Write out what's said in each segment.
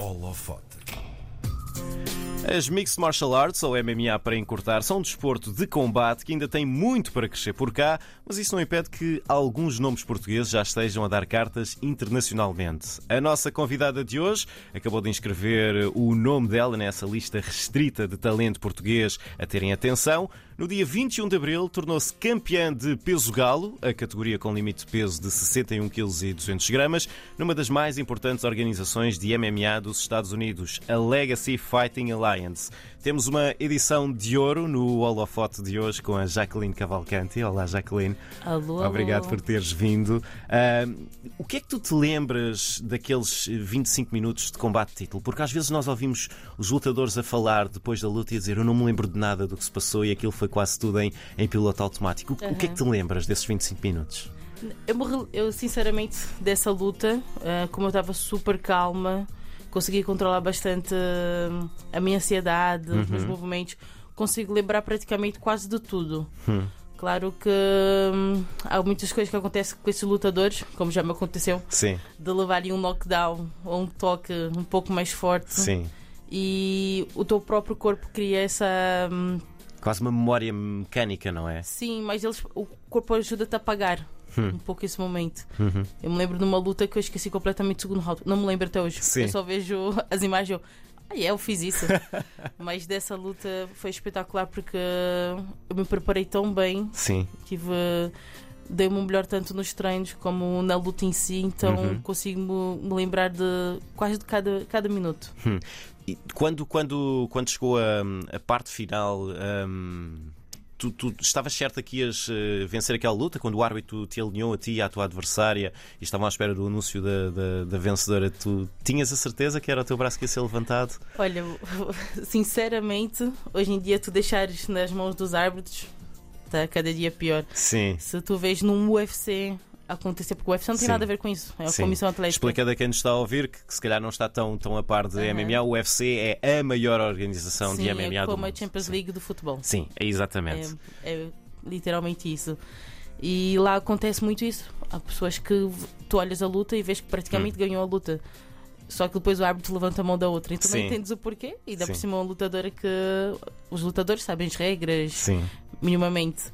Holofote. As Mixed Martial Arts, ou MMA para encurtar, são um desporto de combate que ainda tem muito para crescer por cá, mas isso não impede que alguns nomes portugueses já estejam a dar cartas internacionalmente. A nossa convidada de hoje acabou de inscrever o nome dela nessa lista restrita de talento português a terem atenção. No dia 21 de abril, tornou-se campeã de peso galo, a categoria com limite de peso de 61 kg e 200 gramas, numa das mais importantes organizações de MMA dos Estados Unidos, a Legacy Fighting Alliance. Temos uma edição de ouro no holofote de hoje com a Jacqueline Cavalcanti. Olá, Jacqueline. Alô, Obrigado alô. por teres vindo. Ah, o que é que tu te lembras daqueles 25 minutos de combate de título? Porque às vezes nós ouvimos os lutadores a falar depois da luta e a dizer eu não me lembro de nada do que se passou e aquilo foi quase tudo em, em piloto automático. O, o que é que te lembras desses 25 minutos? Eu, morri- eu, sinceramente, dessa luta, ah, como eu estava super calma, consegui controlar bastante ah, a minha ansiedade, os meus movimentos, consigo lembrar praticamente quase de tudo. Hum. Claro que hum, há muitas coisas que acontecem com esses lutadores, como já me aconteceu, Sim, de levarem um knockdown ou um toque um pouco mais forte sim. e o teu próprio corpo cria essa. hum, Quase uma memória mecânica, não é? Sim, mas eles, o corpo ajuda-te a apagar Hum. um pouco esse momento. Uhum. Eu me lembro de uma luta que eu esqueci completamente do segundo round. Não me lembro até hoje. Sim. Eu só vejo as imagens eu. Ah, é, eu fiz isso. mas dessa luta foi espetacular porque eu me preparei tão bem. Sim. Tive. Dei-me o melhor tanto nos treinos como na luta em si, então Uhum. consigo me, lembrar de quase de cada, cada minuto. E quando, quando, quando chegou a, a parte final, hum, tu, tu estavas certa que ias eh, vencer aquela luta? Quando o árbitro te alinhou a ti e à tua adversária e estavam à espera do anúncio da, da, da vencedora, tu tinhas a certeza que era o teu braço que ia ser levantado? Olha, sinceramente, hoje em dia tu deixares nas mãos dos árbitros, está cada dia pior. Sim. Se tu vês num UFC acontecer, porque o UFC não tem Sim. nada a ver com isso, é a Sim. Comissão Atlética. Explica a quem nos está a ouvir que, que se calhar não está tão, tão a par de Aham. MMA. O UFC é a maior organização Sim, de MMA é do como a. Champions Sim. League do futebol. Sim, é exatamente. É, é literalmente isso. E lá acontece muito isso. Há pessoas que tu olhas a luta e vês que praticamente ganhou a luta. Só que depois o árbitro levanta a mão da outra. Então Sim. não entendes o porquê. E dá por cima uma lutadora que os lutadores sabem as regras Sim. minimamente.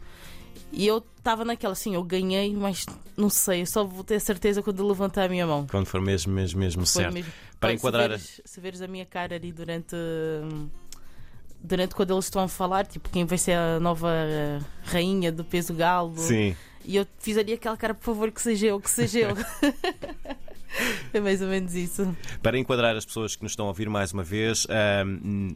E eu estava naquela assim, eu ganhei, mas não sei, eu só vou ter certeza quando levantar a minha mão. Quando for mesmo, mesmo, mesmo Foi certo. mesmo. Para Olha, enquadrar Se veres, se veres a minha cara ali durante. Durante quando eles estão a falar, tipo, quem vai ser a nova eh, rainha do peso galo. Sim. E eu fiz ali aquela cara, por favor, que seja eu, que seja eu. é mais ou menos isso. Para enquadrar as pessoas que nos estão a ouvir mais uma vez,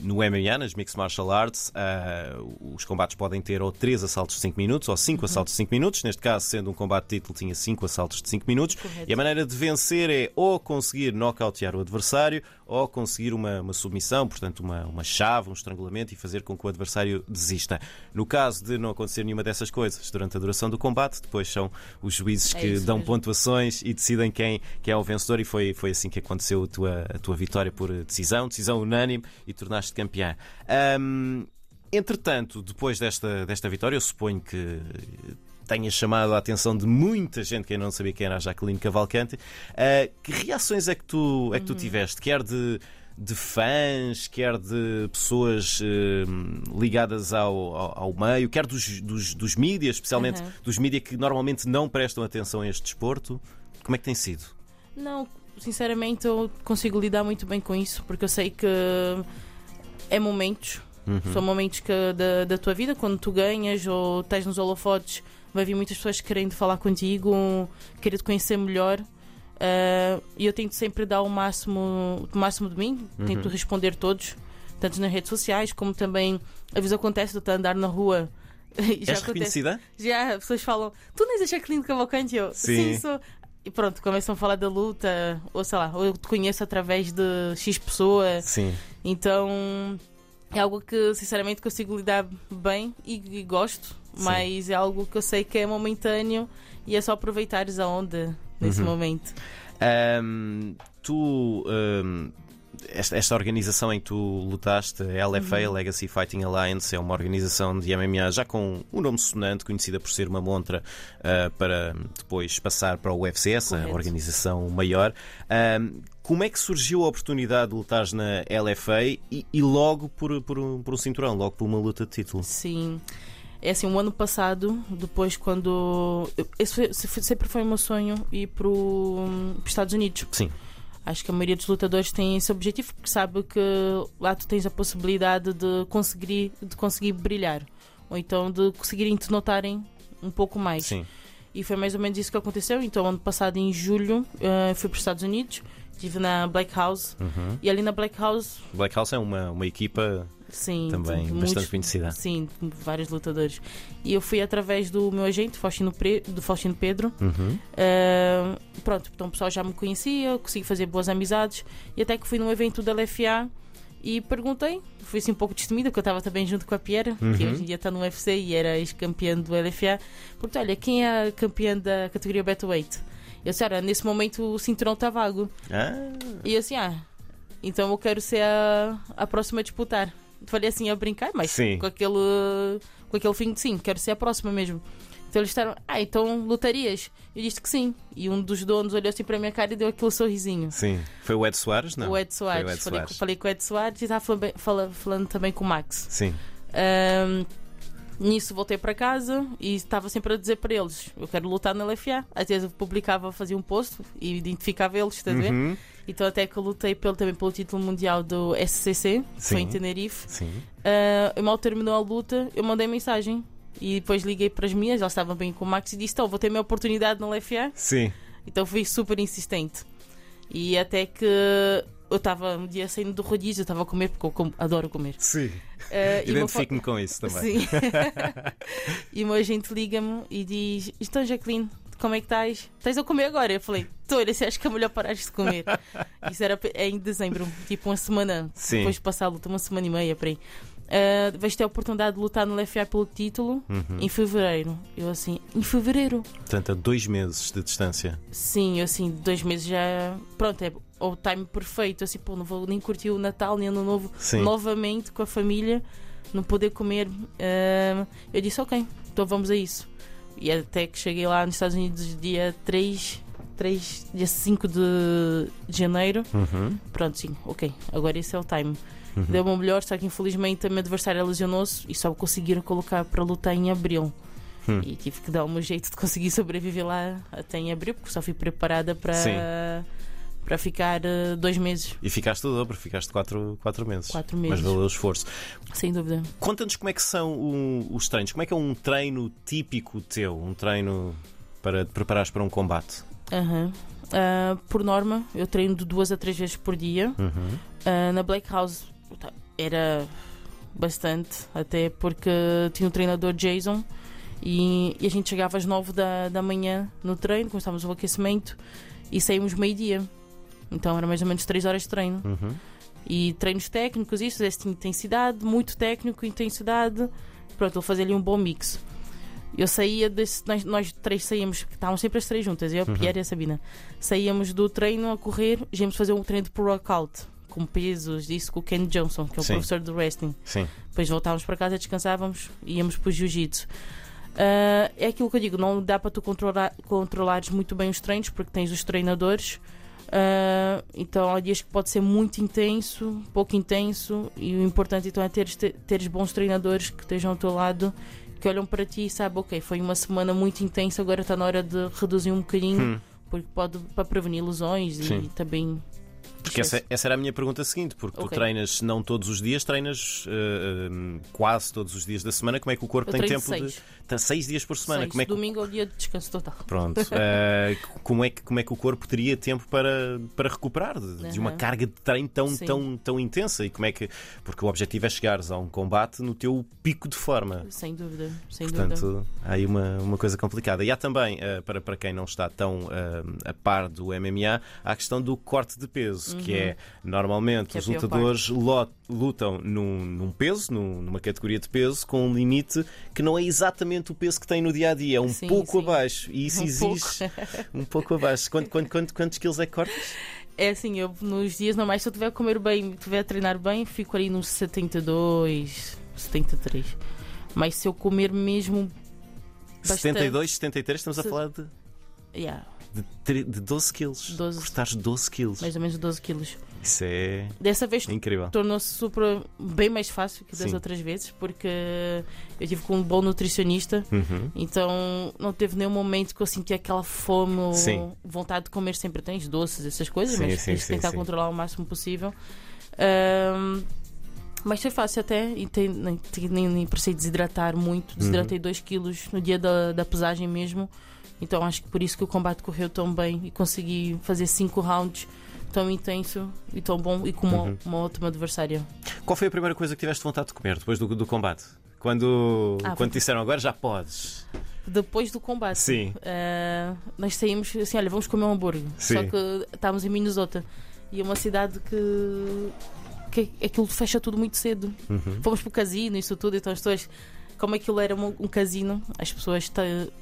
no MMA, nas Mixed Martial Arts, ah, os combates podem ter ou 3 assaltos de 5 minutos ou 5 assaltos de 5 minutos. Neste caso, sendo um combate de título, tinha 5 assaltos de 5 minutos. Correto. E a maneira de vencer é ou conseguir nocautear o adversário ou conseguir uma, uma submissão, portanto, uma, uma chave, um estrangulamento e fazer com que o adversário desista. No caso de não acontecer nenhuma dessas coisas durante a duração do combate, depois são os juízes É que dão mesmo. pontuações e decidem quem, quem é o vencedor. E foi, foi assim que aconteceu a tua, a tua vitória por decisão, decisão unânime e tornaste campeã. Ahm, entretanto, depois desta, desta vitória, eu suponho que tenha chamado a atenção de muita gente que ainda não sabia quem era a Jacqueline Cavalcante. Ah, que reações é que tu, é que tu tiveste? Quer de, de fãs, quer de pessoas hum, ligadas ao, ao, ao meio, quer dos, dos, dos mídias, especialmente Aham. dos mídias que normalmente não prestam atenção a este desporto? Como é que tem sido? Não, sinceramente, eu consigo lidar muito bem com isso, porque eu sei que é momentos. Uhum. São momentos que, da, da tua vida, quando tu ganhas ou estás nos holofotes, vai vir muitas pessoas querendo falar contigo, querer te conhecer melhor. Ah, E eu tento sempre dar o máximo, o máximo de mim, tento Uhum. responder todos, tanto nas redes sociais como também às vezes acontece de estar andar na rua. já És reconhecida? já as pessoas falam, tu não és a Jacqueline Cavalcante? Eu, Sim. sim, sou. E pronto, começam a falar da luta, ou sei lá, ou eu te conheço através de X pessoa. Sim. Então é algo que sinceramente consigo lidar bem e, e gosto, Sim. mas é algo que eu sei que é momentâneo e é só aproveitares a onda nesse Uhum. momento. Ahm, tu ahm, esta, esta, organização em que tu lutaste, a LFA, uhum. Legacy Fighting Alliance, é uma organização de MMA já com um nome sonante, conhecida por ser uma montra uh, para depois passar para o UFC, essa Correto. organização maior. Uh, como é que surgiu a oportunidade de lutar na LFA e, e logo por, por, por um cinturão, logo por uma luta de título? Sim. É assim, o um ano passado, depois quando. Esse sempre foi o meu sonho ir para os Estados Unidos. Sim. Acho que a maioria dos lutadores tem esse objetivo porque sabe que lá tu tens a possibilidade de conseguir, de conseguir brilhar. Ou então de conseguirem te notarem um pouco mais. Sim. E foi mais ou menos isso que aconteceu. Então, ano passado, em julho, uh, fui para os Estados Unidos, estive na Black House. Uhum. E ali na Black House. Black House é uma, uma equipa Sim, também muitos, bastante conhecida. Sim, vários lutadores. E eu fui através do meu agente, Faustino, Pre, do Faustino Pedro. Uhum. Uh, pronto, então o pessoal já me conhecia, consegui fazer boas amizades. E até que fui num evento da LFA e perguntei. Fui assim um pouco destemida, porque eu estava também junto com a Pierre, uhum. que hoje em dia está no UFC e era ex-campeã do LFA. Perguntei: olha, quem é a campeã da categoria Betterweight? Eu disse: olha, nesse momento o cinturão está vago. Ah. E eu assim: ah, então eu quero ser a, a próxima a disputar falei assim a brincar, mas sim. com aquele, com aquele fim de sim, quero ser a próxima mesmo. Então eles disseram, ah, então lutarias? Eu disse que sim. E um dos donos olhou assim para a minha cara e deu aquele sorrisinho. Sim. Foi o Ed Soares, não? O Ed Soares. O Ed falei, Soares. falei com o Ed Soares e estava falando, falando, falando também com o Max. Sim. Um, Nisso voltei para casa e estava sempre a dizer para eles: Eu quero lutar na LFA. Às vezes eu publicava, fazia um post e identificava eles, estás a ver? Uhum. Então até que eu lutei pelo, também pelo título mundial do SCC, Sim. foi em Tenerife. Sim. Uh, mal terminou a luta, eu mandei mensagem e depois liguei para as minhas, elas estavam bem com o Max e disse: Então, vou ter a minha oportunidade na LFA. Sim. Então fui super insistente. E até que eu estava um dia saindo do rodízio, eu estava a comer porque eu como, adoro comer. Sim. Uh, Identifico-me com isso também. Sim. e o meu agente liga-me e diz: Então, Jacqueline, como é que estás? Estás a comer agora? Eu falei: Estou, se acho que é melhor parar de comer. Isso era em dezembro, tipo uma semana. Sim. Depois de passar a luta, uma semana e meia para aí. Uh, vais ter a oportunidade de lutar no LFA pelo título uhum. em fevereiro. Eu assim, em fevereiro? Portanto, a dois meses de distância. Sim, eu assim, dois meses já. Pronto, é o time perfeito. Assim, pô, não vou nem curtir o Natal nem Ano Novo Sim. novamente com a família, não poder comer. Uh, eu disse, ok, então vamos a isso. E até que cheguei lá nos Estados Unidos dia 3, 3 dia 5 de janeiro. Uhum. Pronto, sim, ok, agora esse é o time. Uhum. Deu-me o melhor, só que infelizmente a minha adversária lesionou-se e só conseguiram colocar para lutar em abril. Hum. E tive que dar meu jeito de conseguir sobreviver lá até em abril, porque só fui preparada para. Para ficar uh, dois meses. E ficaste o dobro, ficaste quatro, quatro meses. Quatro meses. Mas valeu o esforço. Sem dúvida. Conta-nos como é que são os treinos. Como é que é um treino típico teu? Um treino para te preparares para um combate? Uhum. Uh, por norma, eu treino de duas a três vezes por dia. Uhum. Uh, na Black House era bastante, até porque tinha o treinador Jason e, e, a gente chegava às 9 da, da manhã no treino, começávamos o aquecimento e saímos meio-dia. Então era mais ou menos 3 horas de treino. Uhum. E treinos técnicos, isso, essa intensidade, muito técnico, intensidade. Pronto, ele fazia ali um bom mix. Eu saía desse. Nós, nós três saíamos, estávamos sempre as três juntas, eu, a uhum. Pierre e a Sabina. Saíamos do treino a correr, íamos fazer um treino de pro-workout com pesos, disse com o Ken Johnson, que é o Sim. professor do wrestling. Sim. Depois voltávamos para casa, descansávamos e íamos para o jiu-jitsu. Uh, é aquilo que eu digo, não dá para tu controlar, controlares muito bem os treinos porque tens os treinadores. Uh, então há dias que pode ser muito intenso, pouco intenso, e o importante então é teres, teres bons treinadores que estejam ao teu lado, que olham para ti e sabem, ok, foi uma semana muito intensa, agora está na hora de reduzir um bocadinho, hum. porque pode para prevenir lesões Sim. e também porque essa, essa, era a minha pergunta seguinte, porque okay. tu treinas não todos os dias, treinas uh, uh, quase todos os dias da semana. Como é que o corpo eu tem tempo seis. de. Tá seis dias por semana. Seis. Como é que... Domingo é o dia de descanso total. Pronto. Uh, como, é que, como é que o corpo teria tempo para, para recuperar de, de uma carga de treino tão, tão, tão intensa? E como é que. Porque o objetivo é chegares a um combate no teu pico de forma. Sem dúvida. Sem Portanto, dúvida. há aí uma, uma coisa complicada. E há também, para, para quem não está tão a par do MMA, há a questão do corte de peso, uhum. que é Normalmente é os lutadores lutam num, num peso, num, numa categoria de peso, com um limite que não é exatamente o peso que tem no dia a dia, é um sim, pouco sim. abaixo. E isso um exige pouco. um pouco abaixo. Quanto, quanto, quanto, quantos quilos é que cortas? É assim, eu nos dias normais, se eu estiver a comer bem, estiver a treinar bem, fico ali nos 72, 73. Mas se eu comer mesmo. Bastante, 72, 73, estamos a falar de, Yeah, de, de 12 quilos. 12. Cortares 12 quilos. mais ou menos 12 quilos. Isso é Dessa vez incrível. tornou-se super bem mais fácil que das Sim. outras vezes, porque eu tive com um bom nutricionista, Uhum. então não teve nenhum momento que eu senti aquela fome ou Sim. vontade de comer sempre tens doces, essas coisas, Sim, mas sim, sim, tentar sim. controlar o máximo possível. Ahm, mas foi fácil até, e tem- nem, nem, nem precisei desidratar muito, desidratei Uhum. 2 quilos no dia da, da pesagem mesmo. Então acho que por isso que o combate correu tão bem e consegui fazer 5 rounds tão intenso e tão bom e com uma, Uhum. uma ótima adversária. Qual foi a primeira coisa que tiveste vontade de comer depois do, do combate? Quando, Ah, quando disseram agora já podes. Depois do combate, Sim. eh, nós saímos assim: olha, vamos comer um hambúrguer. Sim. Só que estávamos em Minnesota e é uma cidade que, que aquilo fecha tudo muito cedo. Uhum. Fomos para o casino, isso tudo, então as pessoas. Como aquilo era um, um casino, as pessoas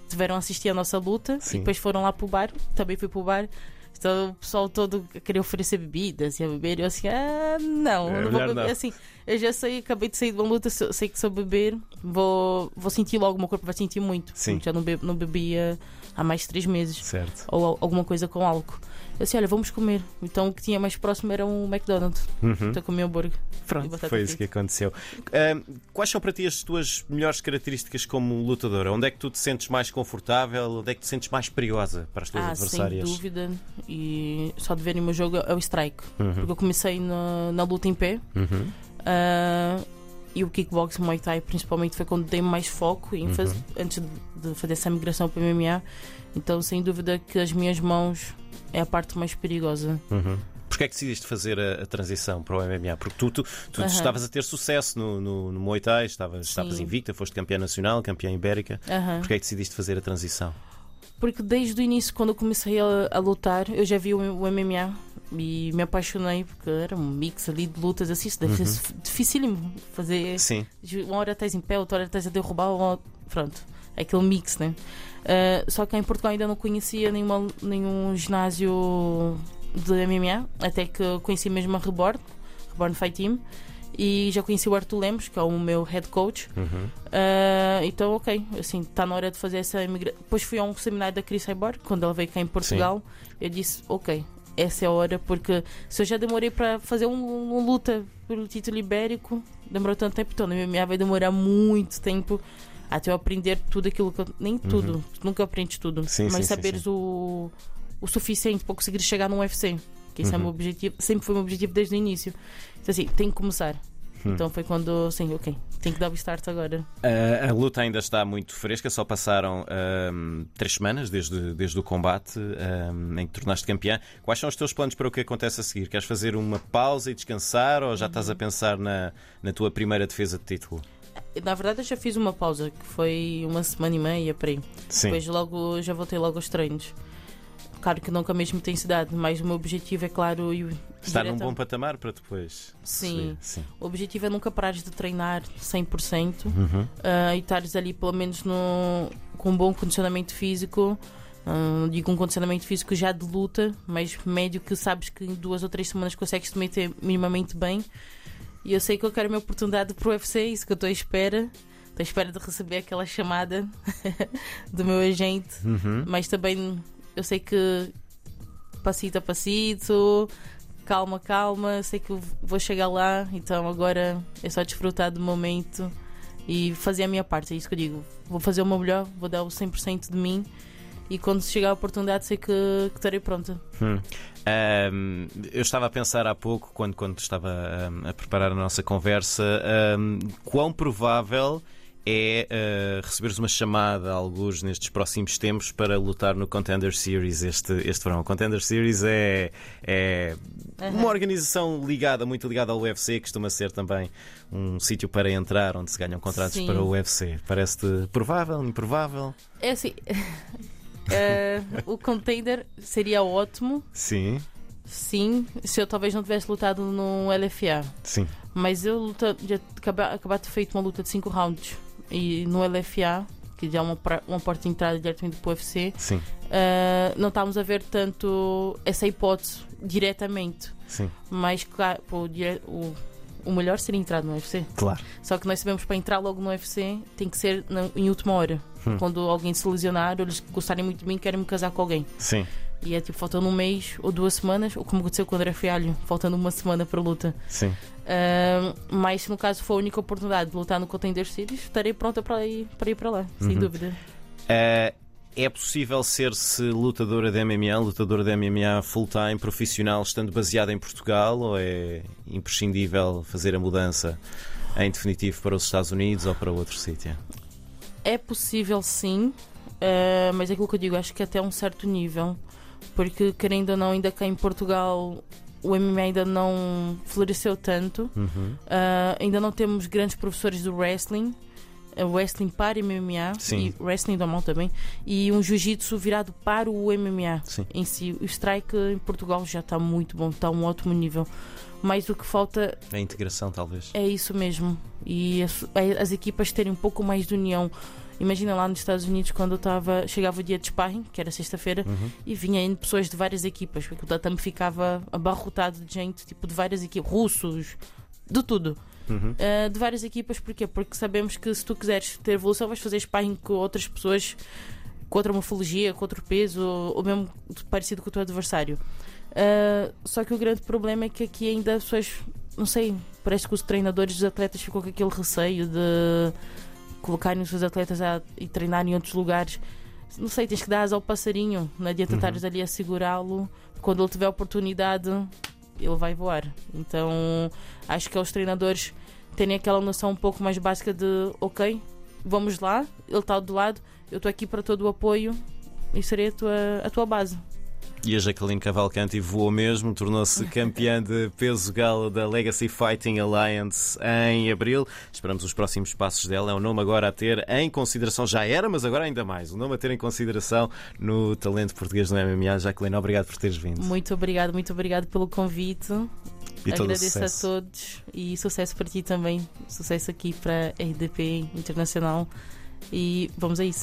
tiveram a assistir à nossa luta Sim. e depois foram lá para o bar, também fui para o bar. Então o pessoal todo queria oferecer bebidas e a beber. E eu assim, ah, não, É, não vou beber. não. Assim, eu já sei, acabei de sair de uma luta, se- sei que se eu beber, vou, vou sentir logo, o meu corpo vai sentir muito. Sim. Já não, be- não bebia há mais de três meses Certo. ou al- alguma coisa com álcool. Eu disse, olha, vamos comer. Então o que tinha mais próximo era um McDonald's. Uhum. Então comi hambúrguer. Pronto, foi isso que frita. aconteceu. Ahm, quais são para ti as tuas melhores características como lutadora? Onde é que tu te sentes mais confortável? Onde é que te sentes mais perigosa para as tuas Ah, sem adversárias? dúvida. E só de verem o meu jogo é o strike. Uhum. Porque eu comecei na, na luta em pé. Uhum. ah, e o kickboxing, Muay Thai, principalmente, foi quando dei mais foco em faz- Uhum. antes de fazer essa migração para o MMA. Então, sem dúvida que as minhas mãos é a parte mais perigosa. Uhum. Porquê é que decidiste fazer a, a transição para o MMA? Porque tu, tu, tu Aham. estavas a ter sucesso no, no, no Muay Thai, estavas, estavas invicta, foste campeã nacional, campeã ibérica. Aham. Porquê é que decidiste fazer a transição? Porque desde o início, quando eu comecei a, a lutar, eu já vi o, o MMA e me apaixonei, porque era um mix ali de lutas assim. Isso deve Uhum. ser dificílimo fazer. Sim. Uma hora estás em pé, outra hora estás a derrubar, uma... pronto. É aquele mix, né? Ah, só que em Portugal ainda não conhecia nenhuma, nenhum ginásio de MMA, até que conheci mesmo a Reborn, Reborn Fight Team, e já conheci o Arthur Lemos, que é o meu head coach. Uhum. Ah, então, ok, assim, está na hora de fazer essa imigração. Depois fui a um seminário da Chris Cyborg, quando ela veio cá em Portugal. Eu disse, ok, essa é a hora, porque se eu já demorei para fazer um- uma luta pelo título ibérico, demorou tanto tempo, então no MMA vai demorar muito tempo até eu aprender tudo aquilo que eu. Nem tudo, nunca aprendes tudo, Uhum. Sim, mas sim, saberes sim. O, o suficiente para conseguir chegar num UFC. Que esse é Uhum. meu objetivo, sempre foi o meu objetivo desde o início. Então, assim, tem que começar. Hum. Então foi quando, assim, ok, tenho que dar o start agora. A, a luta ainda está muito fresca, só passaram ahm, três semanas desde, desde o combate ahm, em que tornaste campeã. Quais são os teus planos para o que acontece a seguir? Queres fazer uma pausa e descansar ou já estás a pensar na, na tua primeira defesa de título? Na verdade, eu já fiz uma pausa, que foi uma semana e meia para aí. Sim. Depois logo já voltei logo aos treinos. Claro que com a mesma intensidade, mas o meu objetivo é claro Estar num bom patamar para depois. Sim. Sim. O objetivo é nunca parares de treinar 100% Uhum. ah, e estares ali pelo menos no, com um bom condicionamento físico. Não digo um condicionamento físico já de luta, mas médio que sabes que em duas ou três semanas consegues te meter minimamente bem. E eu sei que eu quero a minha oportunidade para o UFC, isso que eu estou à espera. Estou à espera de receber aquela chamada do meu agente, Uhum. mas também eu sei que passito a passito, calma, calma, sei que vou chegar lá, então agora é só desfrutar do momento e fazer a minha parte, é isso que eu digo. Vou fazer o meu melhor, vou dar o 100% de mim e quando chegar a oportunidade sei que, que estarei pronta. Hum. Ahm, eu estava a pensar há pouco, quando, quando estava ahm, a preparar a nossa conversa, ahm, quão provável é ah, receberes uma chamada, alguns nestes próximos tempos, para lutar no Contender Series este, este verão. O Contender Series é, é uma organização ligada, muito ligada ao UFC, costuma ser também um sítio para entrar, onde se ganham contratos Sim. para o UFC. Parece-te provável, improvável? É assim, eh, o contender seria ótimo, Sim, sim, se eu talvez não tivesse lutado no LFA. sim. Mas eu luta, já ter feito uma luta de 5 rounds e no LFA que já é uma, uma porta de entrada diretamente para o UFC, Sim, uh, não estávamos a ver tanto essa hipótese diretamente. sim, Mas claro, pô, o o, melhor seria entrar no UFC. claro. Só que nós sabemos para entrar logo no UFC tem que ser na- em última hora. Hum. Quando alguém se lesionar ou eles gostarem muito de mim, querem me casar com alguém. Sim, E é tipo, faltando um mês ou duas semanas, ou como aconteceu com o André Fialho, faltando uma semana para a luta. sim. Ahm, mas se no caso for a única oportunidade de lutar no Contender Series, estarei pronta para ir para, ir para lá, sem Uhum. dúvida. Eh, é possível ser-se lutadora de MMA, lutadora de MMA full-time, profissional, estando baseada em Portugal, ou é imprescindível fazer a mudança em definitivo para os Estados Unidos ou para outro sítio? É possível sim, ah, mas é aquilo que eu digo, acho que até um certo nível, porque querendo ou não, ainda cá em Portugal o MMA ainda não floresceu tanto, Uhum. Ah, ainda não temos grandes professores do wrestling. ah, Wrestling para MMA Sim. e wrestling normal também e um jiu-jitsu virado para o MMA Sim. em si. O strike em Portugal já está muito bom, está a um ótimo nível. Mas o que falta A integração, talvez. é isso mesmo. E as, é as equipas terem um pouco mais de união. Imagina lá nos Estados Unidos quando eu estava. Chegava o dia de sparring, que era sexta-feira, Uhum. e vinha indo pessoas de várias equipas. porque O tatame ficava abarrotado de gente, tipo de várias equipas, russos, de tudo. Uhum. Uh, de várias equipas, porquê? Porque sabemos que se tu quiseres ter evolução, vais fazer sparring com outras pessoas com outra morfologia, com outro peso, ou mesmo parecido com o teu adversário. Uh, só que o grande problema é que aqui ainda as pessoas, não sei, parece que os treinadores dos atletas ficam com aquele receio de colocarem os seus atletas a, e treinarem em outros lugares. Não sei, tens que dar asa ao passarinho, não adianta Uhum. estares ali a segurá-lo. Quando ele tiver oportunidade, ele vai voar. Então acho que é os treinadores terem aquela noção um pouco mais básica de ok, vamos lá, ele está do lado, eu estou aqui para todo o apoio e serei a tua, a tua base. E a Jacqueline Cavalcanti voou mesmo, tornou-se campeã de peso galo da Legacy Fighting Alliance em abril. Esperamos os próximos passos dela. É um nome agora a ter em consideração, já era, mas agora ainda mais. Um nome a ter em consideração no talento português no MMA. Jacqueline, obrigado por teres vindo. Muito obrigado, muito obrigado pelo convite. E Agradeço a todos e sucesso para ti também. Sucesso aqui para a RDP Internacional. E vamos a isso.